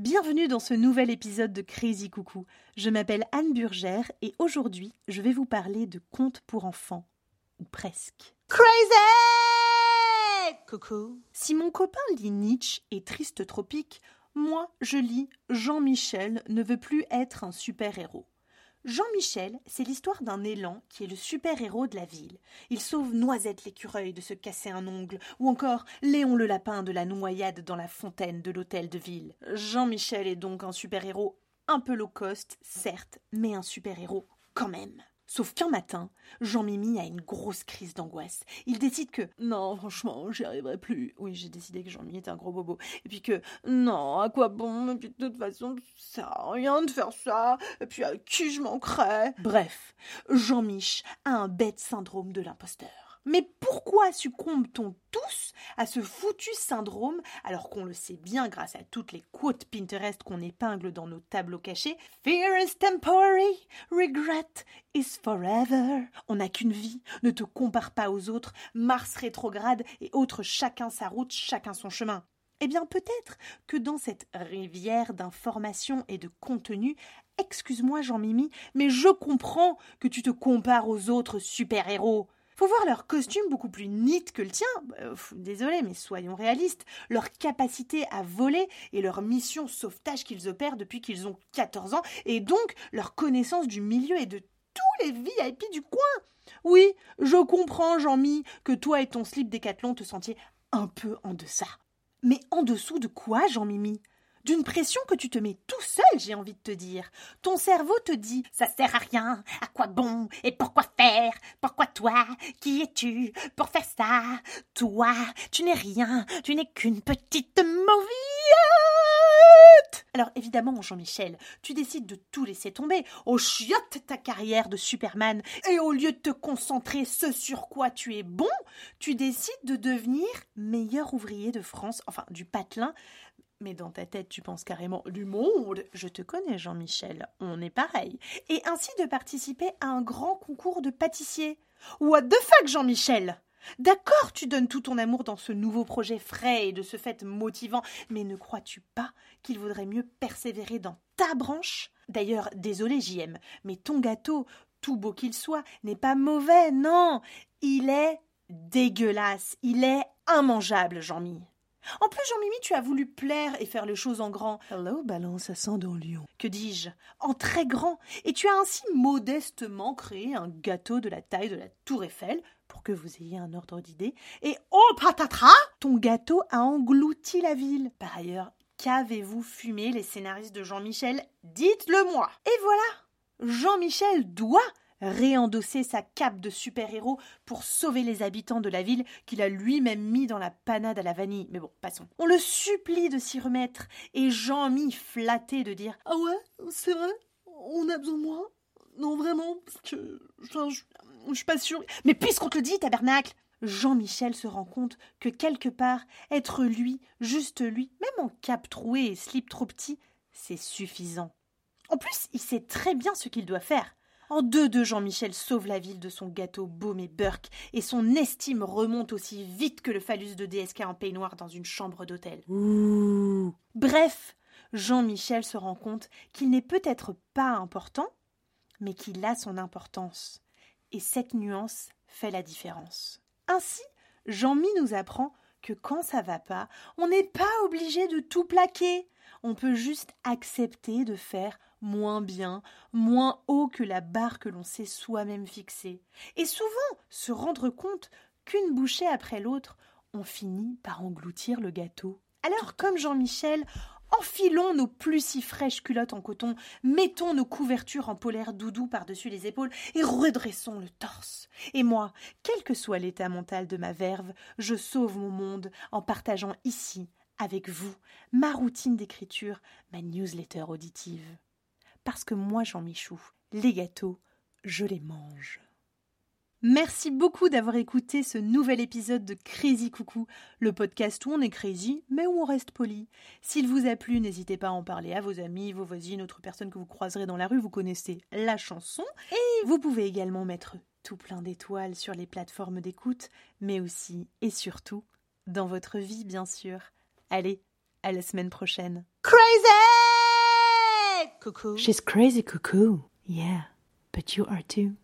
Bienvenue dans ce nouvel épisode de Crazy Coucou. Je m'appelle Anne Burgère et aujourd'hui, je vais vous parler de contes pour enfants. Ou presque. Crazy Coucou. Si mon copain lit Nietzsche et Triste Tropique, moi, je lis Jean-Michel ne veut plus être un super-héros. Jean-Michel, c'est l'histoire d'un élan qui est le super-héros de la ville. Il sauve Noisette l'écureuil de se casser un ongle, ou encore Léon le lapin de la noyade dans la fontaine de l'hôtel de ville. Jean-Michel est donc un super-héros un peu low cost, certes, mais un super-héros quand même. Sauf qu'un matin, Jean-Mimi a une grosse crise d'angoisse. Il décide que non, franchement, j'y arriverai plus. Oui, j'ai décidé que Jean-Mimi était un gros bobo. Et puis que non, à quoi bon? Et puis de toute façon, ça à rien de faire ça. Et puis à qui je manquerais? Bref, Jean-Mich a un bête syndrome de l'imposteur. Mais pourquoi succombe-t-on tous à ce foutu syndrome alors qu'on le sait bien grâce à toutes les quotes Pinterest qu'on épingle dans nos tableaux cachés? Fear is temporary, regret is forever. On n'a qu'une vie, ne te compare pas aux autres, Mars rétrograde et autres chacun sa route, chacun son chemin. Eh bien peut-être que dans cette rivière d'informations et de contenu, excuse-moi Jean-Mimi, mais je comprends que tu te compares aux autres super-héros. Faut voir leur costume beaucoup plus neat que le tien. Euh, désolé, mais soyons réalistes. Leur capacité à voler et leur mission sauvetage qu'ils opèrent depuis qu'ils ont 14 ans, et donc leur connaissance du milieu et de tous les VIP du coin. Oui, je comprends, Jean-Mi, que toi et ton slip décathlon te sentiez un peu en deçà. Mais en dessous de quoi, Jean-Mimi? D'une pression que tu te mets tout seul, j'ai envie de te dire. Ton cerveau te dit ça sert à rien, à quoi bon, et pourquoi faire, pourquoi toi, qui es-tu pour faire ça? Toi, tu n'es rien, tu n'es qu'une petite mauvite. Alors évidemment, Jean-Michel, tu décides de tout laisser tomber, au chiotte ta carrière de Superman, et au lieu de te concentrer ce sur quoi tu es bon, tu décides de devenir meilleur ouvrier de France, enfin du patelin, mais dans ta tête, tu penses carrément du monde. Je te connais, Jean-Michel. On est pareil. Et ainsi de participer à un grand concours de pâtissier. What the fuck, Jean-Michel D'accord, tu donnes tout ton amour dans ce nouveau projet frais et de ce fait motivant, mais ne crois-tu pas qu'il vaudrait mieux persévérer dans ta branche? D'ailleurs, désolé JM, mais ton gâteau, tout beau qu'il soit, n'est pas mauvais, non Il est dégueulasse, il est immangeable, Jean-Mi. En plus, Jean-Mimi, tu as voulu plaire et faire les choses en grand. Hello, balance à Lion. Que dis-je? En très grand. Et tu as ainsi modestement créé un gâteau de la taille de la Tour Eiffel, pour que vous ayez un ordre d'idée. Et oh patatras Ton gâteau a englouti la ville. Par ailleurs, qu'avez-vous fumé, les scénaristes de Jean-Michel? Dites-le moi Et voilà Jean-Michel doit réendosser sa cape de super-héros pour sauver les habitants de la ville qu'il a lui-même mis dans la panade à la vanille. Mais bon, passons. On le supplie de s'y remettre, et Jean mis flatté de dire Ah ouais, c'est vrai On a besoin de moi? Non, vraiment Parce que. Je, je suis pas sûre. Mais puisqu'on te le dit, tabernacle Jean-Michel se rend compte que quelque part, être lui, juste lui, même en cape trouée et slip trop petit, c'est suffisant. En plus, il sait très bien ce qu'il doit faire. En deux-deux, Jean-Michel sauve la ville de son gâteau baume et burk, et son estime remonte aussi vite que le phallus de DSK en peignoir dans une chambre d'hôtel. Bref, Jean-Michel se rend compte qu'il n'est peut-être pas important, mais qu'il a son importance. Et cette nuance fait la différence. Ainsi, Jean-Mi nous apprend que quand ça va pas, on n'est pas obligé de tout plaquer. On peut juste accepter de faire moins bien, moins haut que la barre que l'on s'est soi-même fixée. Et souvent se rendre compte qu'une bouchée après l'autre, on finit par engloutir le gâteau. Alors, comme Jean-Michel, enfilons nos plus si fraîches culottes en coton, mettons nos couvertures en polaire doudou par-dessus les épaules et redressons le torse. Et moi, quel que soit l'état mental de ma verve, je sauve mon monde en partageant ici, avec vous, ma routine d'écriture, ma newsletter auditive parce que moi, Jean Michou, les gâteaux, je les mange. Merci beaucoup d'avoir écouté ce nouvel épisode de Crazy Coucou, le podcast où on est crazy, mais où on reste poli. S'il vous a plu, n'hésitez pas à en parler à vos amis, vos voisines, autres personnes que vous croiserez dans la rue, vous connaissez la chanson. Et vous pouvez également mettre tout plein d'étoiles sur les plateformes d'écoute, mais aussi et surtout dans votre vie, bien sûr. Allez, À la semaine prochaine. Crazy! Coucou. She's crazy, coucou. Yeah, but you are too.